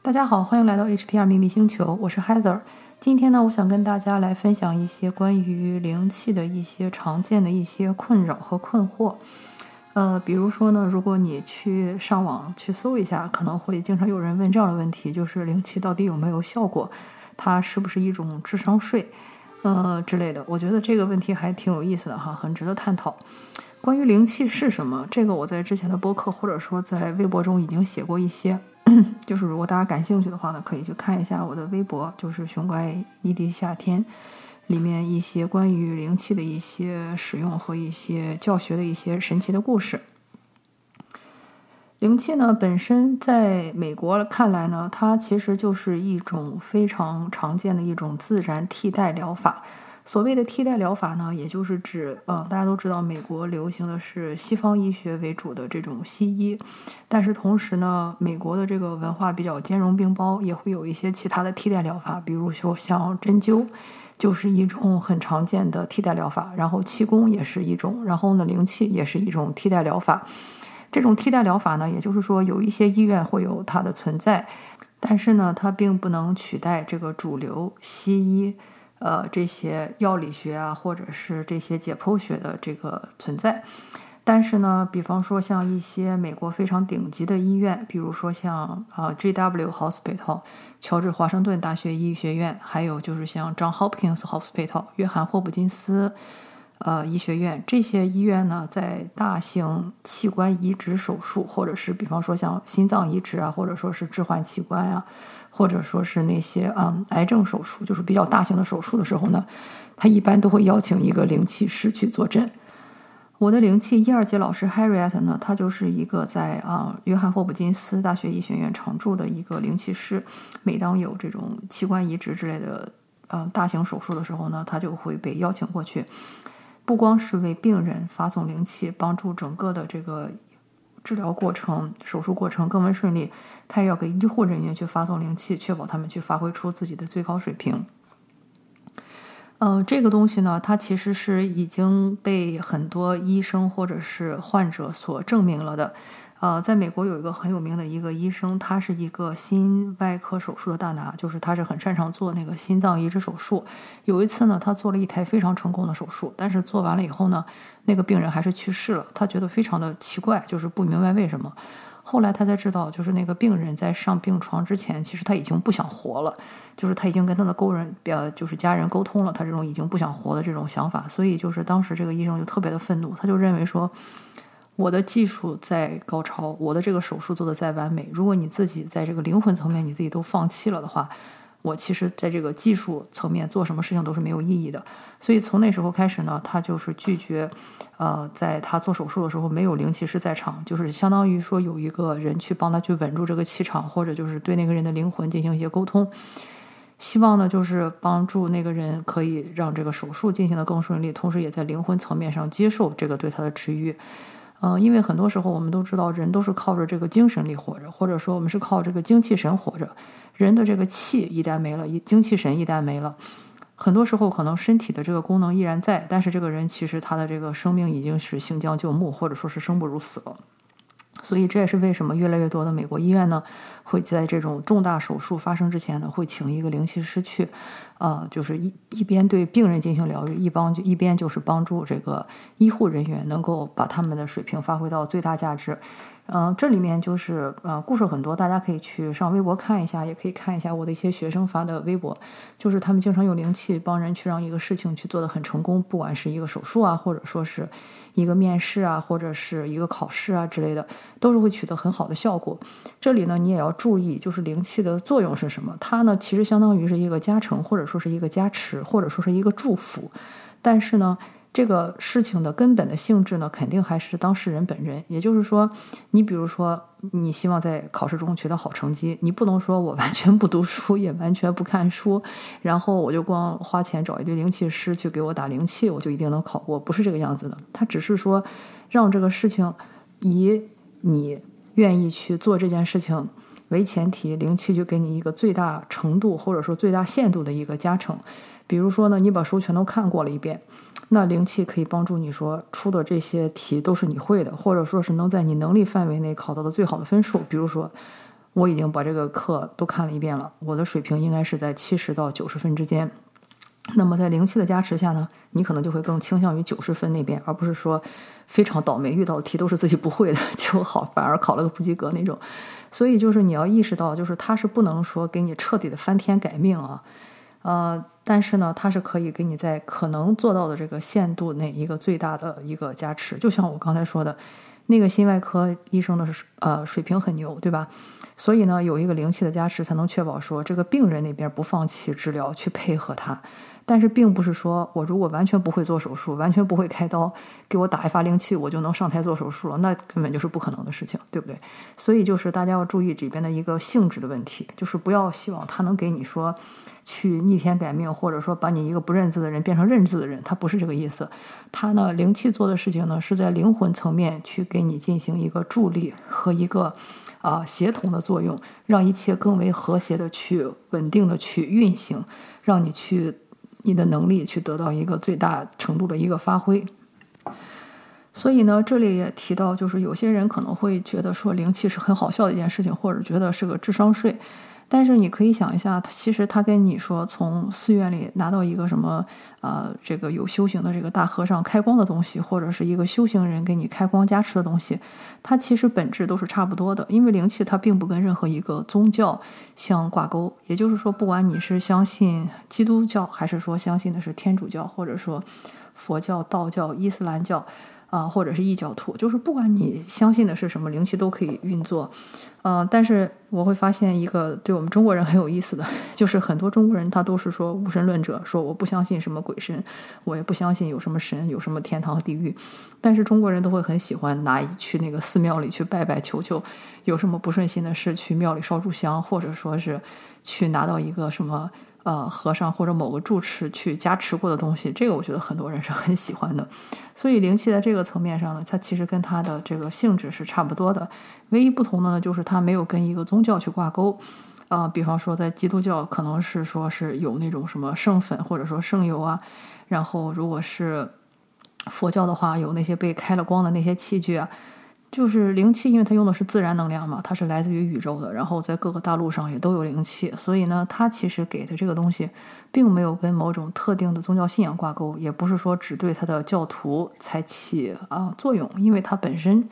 大家好，欢迎来到 HPR 秘密星球，我是 Heather。今天呢，我想跟大家来分享一些关于灵气的一些常见的一些困扰和困惑。呃，比如说呢，如果你去上网去搜一下，可能会经常有人问这样的问题，就是灵气到底有没有效果？它是不是一种智商税？呃之类的。我觉得这个问题还挺有意思的哈，很值得探讨。关于灵气是什么，这个我在之前的播客或者说在微博中已经写过一些。就是如果大家感兴趣的话呢，可以去看一下我的微博，就是“熊怪一地夏天”里面一些关于灵气的一些使用和一些教学的一些神奇的故事。灵气呢，本身在美国看来呢，它其实就是一种非常常见的一种自然替代疗法。所谓的替代疗法呢，也就是指，呃，大家都知道，美国流行的是西方医学为主的这种西医，但是同时呢，美国的这个文化比较兼容并包，也会有一些其他的替代疗法，比如说像针灸，就是一种很常见的替代疗法，然后气功也是一种，然后呢，灵气也是一种替代疗法。这种替代疗法呢，也就是说，有一些医院会有它的存在，但是呢，它并不能取代这个主流西医。呃，这些药理学啊，或者是这些解剖学的这个存在，但是呢，比方说像一些美国非常顶级的医院，比如说像啊 J.W. Hospital 乔治华盛顿大学医学院，还有就是像 John Hopkins Hospital 约翰霍普金斯呃医学院，这些医院呢，在大型器官移植手术，或者是比方说像心脏移植啊，或者说是置换器官啊。或者说是那些嗯癌症手术，就是比较大型的手术的时候呢，他一般都会邀请一个灵气师去坐镇。我的灵气一二级老师 Harriet 呢，他就是一个在啊约翰霍普金斯大学医学院常驻的一个灵气师。每当有这种器官移植之类的嗯大型手术的时候呢，他就会被邀请过去，不光是为病人发送灵气，帮助整个的这个。治疗过程、手术过程更为顺利，他也要给医护人员去发送灵气，确保他们去发挥出自己的最高水平。嗯，这个东西呢，它其实是已经被很多医生或者是患者所证明了的。呃，在美国有一个很有名的一个医生，他是一个心外科手术的大拿，就是他是很擅长做那个心脏移植手术。有一次呢，他做了一台非常成功的手术，但是做完了以后呢，那个病人还是去世了。他觉得非常的奇怪，就是不明白为什么。后来他才知道，就是那个病人在上病床之前，其实他已经不想活了，就是他已经跟他的沟人，呃，就是家人沟通了他这种已经不想活的这种想法。所以就是当时这个医生就特别的愤怒，他就认为说。我的技术在高超，我的这个手术做的再完美，如果你自己在这个灵魂层面你自己都放弃了的话，我其实在这个技术层面做什么事情都是没有意义的。所以从那时候开始呢，他就是拒绝，呃，在他做手术的时候没有灵气师在场，就是相当于说有一个人去帮他去稳住这个气场，或者就是对那个人的灵魂进行一些沟通，希望呢就是帮助那个人可以让这个手术进行的更顺利，同时也在灵魂层面上接受这个对他的治愈。嗯，因为很多时候我们都知道，人都是靠着这个精神力活着，或者说我们是靠这个精气神活着。人的这个气一旦没了，一精气神一旦没了，很多时候可能身体的这个功能依然在，但是这个人其实他的这个生命已经是行将就木，或者说是生不如死了。所以这也是为什么越来越多的美国医院呢，会在这种重大手术发生之前呢，会请一个灵气师去，呃，就是一一边对病人进行疗愈，一帮就一边就是帮助这个医护人员能够把他们的水平发挥到最大价值。嗯，这里面就是呃，故事很多，大家可以去上微博看一下，也可以看一下我的一些学生发的微博，就是他们经常用灵气帮人去让一个事情去做得很成功，不管是一个手术啊，或者说是一个面试啊，或者是一个考试啊之类的，都是会取得很好的效果。这里呢，你也要注意，就是灵气的作用是什么？它呢，其实相当于是一个加成，或者说是一个加持，或者说是一个祝福，但是呢。这个事情的根本的性质呢，肯定还是当事人本人。也就是说，你比如说，你希望在考试中取得好成绩，你不能说我完全不读书，也完全不看书，然后我就光花钱找一堆灵气师去给我打灵气，我就一定能考过，不是这个样子的。他只是说，让这个事情以你愿意去做这件事情为前提，灵气就给你一个最大程度或者说最大限度的一个加成。比如说呢，你把书全都看过了一遍。那灵气可以帮助你说出的这些题都是你会的，或者说是能在你能力范围内考到的最好的分数。比如说，我已经把这个课都看了一遍了，我的水平应该是在七十到九十分之间。那么在灵气的加持下呢，你可能就会更倾向于九十分那边，而不是说非常倒霉遇到的题都是自己不会的，结果好反而考了个不及格那种。所以就是你要意识到，就是它是不能说给你彻底的翻天改命啊，呃，但是呢，它是可以给你在可能做到的这个限度内一个最大的一个加持。就像我刚才说的，那个心外科医生的呃水平很牛，对吧？所以呢，有一个灵气的加持，才能确保说这个病人那边不放弃治疗，去配合他。但是并不是说我如果完全不会做手术，完全不会开刀，给我打一发灵气，我就能上台做手术了，那根本就是不可能的事情，对不对？所以就是大家要注意里边的一个性质的问题，就是不要希望他能给你说去逆天改命，或者说把你一个不认字的人变成认字的人，他不是这个意思。他呢，灵气做的事情呢，是在灵魂层面去给你进行一个助力和一个啊协同的作用，让一切更为和谐的去稳定的去运行，让你去。你的能力去得到一个最大程度的一个发挥，所以呢，这里也提到，就是有些人可能会觉得说灵气是很好笑的一件事情，或者觉得是个智商税。但是你可以想一下，其实他跟你说从寺院里拿到一个什么，呃，这个有修行的这个大和尚开光的东西，或者是一个修行人给你开光加持的东西，它其实本质都是差不多的。因为灵气它并不跟任何一个宗教相挂钩，也就是说，不管你是相信基督教，还是说相信的是天主教，或者说佛教、道教、伊斯兰教。啊，或者是异教徒，就是不管你相信的是什么灵气都可以运作，呃，但是我会发现一个对我们中国人很有意思的，就是很多中国人他都是说无神论者，说我不相信什么鬼神，我也不相信有什么神，有什么天堂和地狱，但是中国人都会很喜欢拿去那个寺庙里去拜拜求求，有什么不顺心的事去庙里烧炷香，或者说是去拿到一个什么。呃，和尚或者某个住持去加持过的东西，这个我觉得很多人是很喜欢的。所以灵气在这个层面上呢，它其实跟它的这个性质是差不多的，唯一不同的呢，就是它没有跟一个宗教去挂钩。啊，比方说在基督教，可能是说是有那种什么圣粉或者说圣油啊，然后如果是佛教的话，有那些被开了光的那些器具啊。就是灵气，因为它用的是自然能量嘛，它是来自于宇宙的，然后在各个大陆上也都有灵气，所以呢，它其实给的这个东西，并没有跟某种特定的宗教信仰挂钩，也不是说只对它的教徒才起啊作用，因为它本身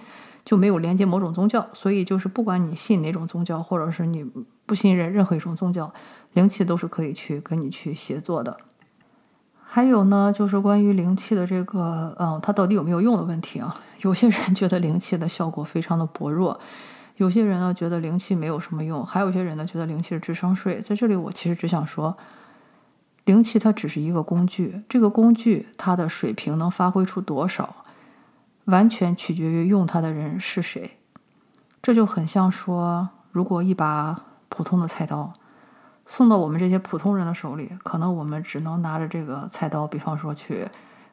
就没有连接某种宗教，所以就是不管你信哪种宗教，或者是你不信任任何一种宗教，灵气都是可以去跟你去协作的。还有呢，就是关于灵气的这个，嗯，它到底有没有用的问题啊？有些人觉得灵气的效果非常的薄弱，有些人呢觉得灵气没有什么用，还有些人呢觉得灵气是智商税。在这里，我其实只想说，灵气它只是一个工具，这个工具它的水平能发挥出多少，完全取决于用它的人是谁。这就很像说，如果一把普通的菜刀。送到我们这些普通人的手里，可能我们只能拿着这个菜刀，比方说去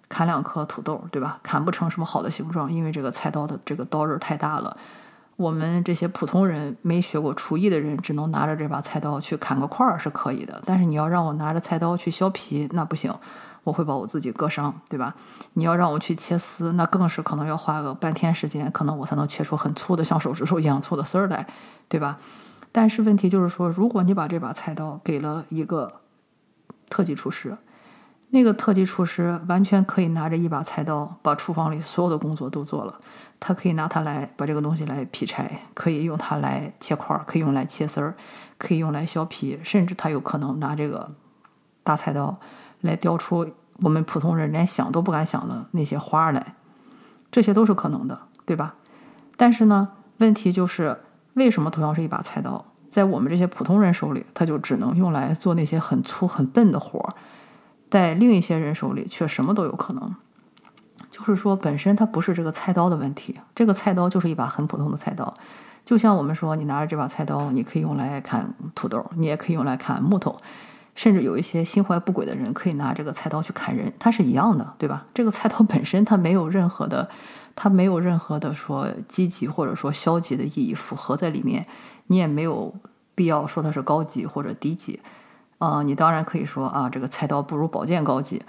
砍两颗土豆，对吧？砍不成什么好的形状，因为这个菜刀的这个刀刃太大了。我们这些普通人没学过厨艺的人，只能拿着这把菜刀去砍个块儿是可以的。但是你要让我拿着菜刀去削皮，那不行，我会把我自己割伤，对吧？你要让我去切丝，那更是可能要花个半天时间，可能我才能切出很粗的像手指头一样粗的丝儿来，对吧？但是问题就是说，如果你把这把菜刀给了一个特级厨师，那个特级厨师完全可以拿着一把菜刀，把厨房里所有的工作都做了。他可以拿它来把这个东西来劈柴，可以用它来切块，可以用来切丝儿，可以用来削皮，甚至他有可能拿这个大菜刀来雕出我们普通人连想都不敢想的那些花来。这些都是可能的，对吧？但是呢，问题就是。为什么同样是一把菜刀，在我们这些普通人手里，它就只能用来做那些很粗很笨的活儿，在另一些人手里却什么都有可能。就是说，本身它不是这个菜刀的问题，这个菜刀就是一把很普通的菜刀。就像我们说，你拿着这把菜刀，你可以用来砍土豆，你也可以用来砍木头，甚至有一些心怀不轨的人可以拿这个菜刀去砍人，它是一样的，对吧？这个菜刀本身它没有任何的。它没有任何的说积极或者说消极的意义符合在里面，你也没有必要说它是高级或者低级，啊，你当然可以说啊，这个菜刀不如宝剑高级，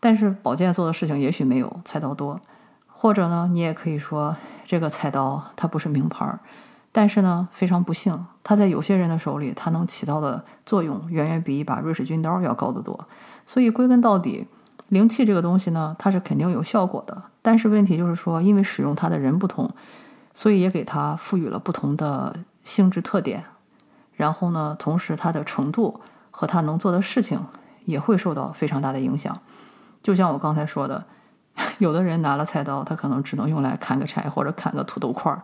但是宝剑做的事情也许没有菜刀多，或者呢，你也可以说这个菜刀它不是名牌儿，但是呢，非常不幸，它在有些人的手里，它能起到的作用远远比一把瑞士军刀要高得多。所以归根到底，灵气这个东西呢，它是肯定有效果的。但是问题就是说，因为使用它的人不同，所以也给它赋予了不同的性质特点。然后呢，同时它的程度和它能做的事情也会受到非常大的影响。就像我刚才说的，有的人拿了菜刀，他可能只能用来砍个柴或者砍个土豆块儿。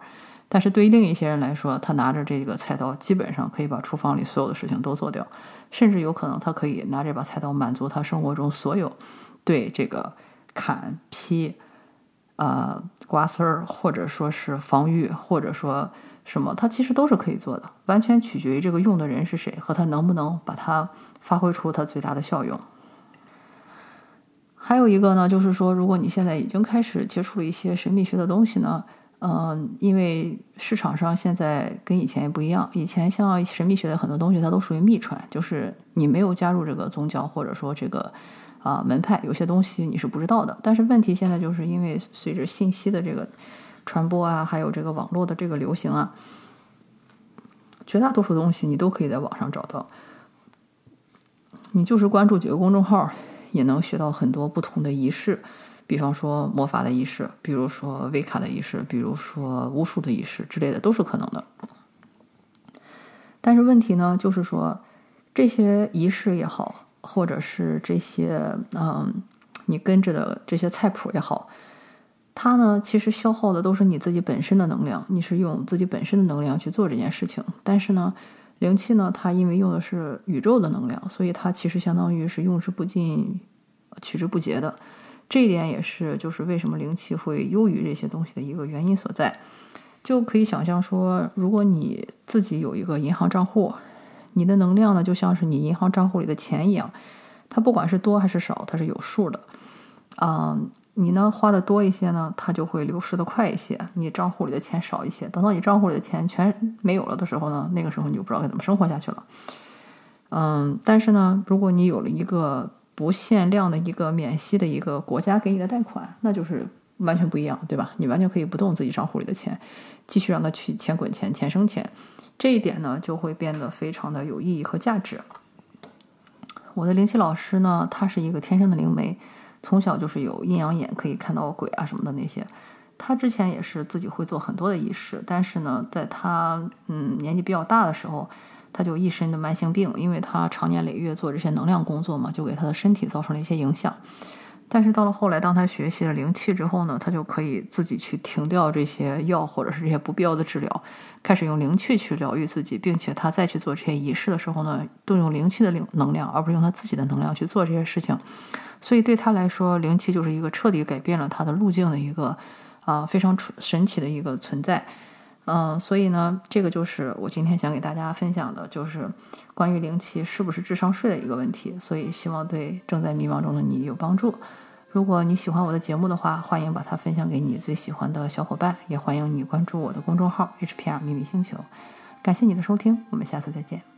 但是对于另一些人来说，他拿着这个菜刀，基本上可以把厨房里所有的事情都做掉，甚至有可能他可以拿这把菜刀满足他生活中所有对这个砍劈、呃刮丝儿，或者说是防御，或者说什么，它其实都是可以做的，完全取决于这个用的人是谁和他能不能把它发挥出它最大的效用。还有一个呢，就是说，如果你现在已经开始接触了一些神秘学的东西呢。嗯，因为市场上现在跟以前也不一样。以前像神秘学的很多东西，它都属于秘传，就是你没有加入这个宗教或者说这个啊门派，有些东西你是不知道的。但是问题现在就是因为随着信息的这个传播啊，还有这个网络的这个流行啊，绝大多数东西你都可以在网上找到。你就是关注几个公众号，也能学到很多不同的仪式。比方说魔法的仪式，比如说维卡的仪式，比如说巫术的仪式之类的，都是可能的。但是问题呢，就是说这些仪式也好，或者是这些嗯，你跟着的这些菜谱也好，它呢其实消耗的都是你自己本身的能量，你是用自己本身的能量去做这件事情。但是呢，灵气呢，它因为用的是宇宙的能量，所以它其实相当于是用之不尽、取之不竭的。这一点也是，就是为什么灵气会优于这些东西的一个原因所在。就可以想象说，如果你自己有一个银行账户，你的能量呢，就像是你银行账户里的钱一样，它不管是多还是少，它是有数的。啊，你呢花的多一些呢，它就会流失的快一些，你账户里的钱少一些。等到你账户里的钱全没有了的时候呢，那个时候你就不知道该怎么生活下去了。嗯，但是呢，如果你有了一个不限量的一个免息的一个国家给你的贷款，那就是完全不一样，对吧？你完全可以不动自己账户里的钱，继续让它去钱滚钱，钱生钱。这一点呢，就会变得非常的有意义和价值。我的灵气老师呢，他是一个天生的灵媒，从小就是有阴阳眼，可以看到鬼啊什么的那些。他之前也是自己会做很多的仪式，但是呢，在他嗯年纪比较大的时候。他就一身的慢性病，因为他长年累月做这些能量工作嘛，就给他的身体造成了一些影响。但是到了后来，当他学习了灵气之后呢，他就可以自己去停掉这些药或者是这些不必要的治疗，开始用灵气去疗愈自己，并且他再去做这些仪式的时候呢，都用灵气的灵能量，而不是用他自己的能量去做这些事情。所以对他来说，灵气就是一个彻底改变了他的路径的一个啊非常神奇的一个存在。嗯，所以呢，这个就是我今天想给大家分享的，就是关于零七是不是智商税的一个问题。所以希望对正在迷茫中的你有帮助。如果你喜欢我的节目的话，欢迎把它分享给你最喜欢的小伙伴，也欢迎你关注我的公众号 HPR 秘密星球。感谢你的收听，我们下次再见。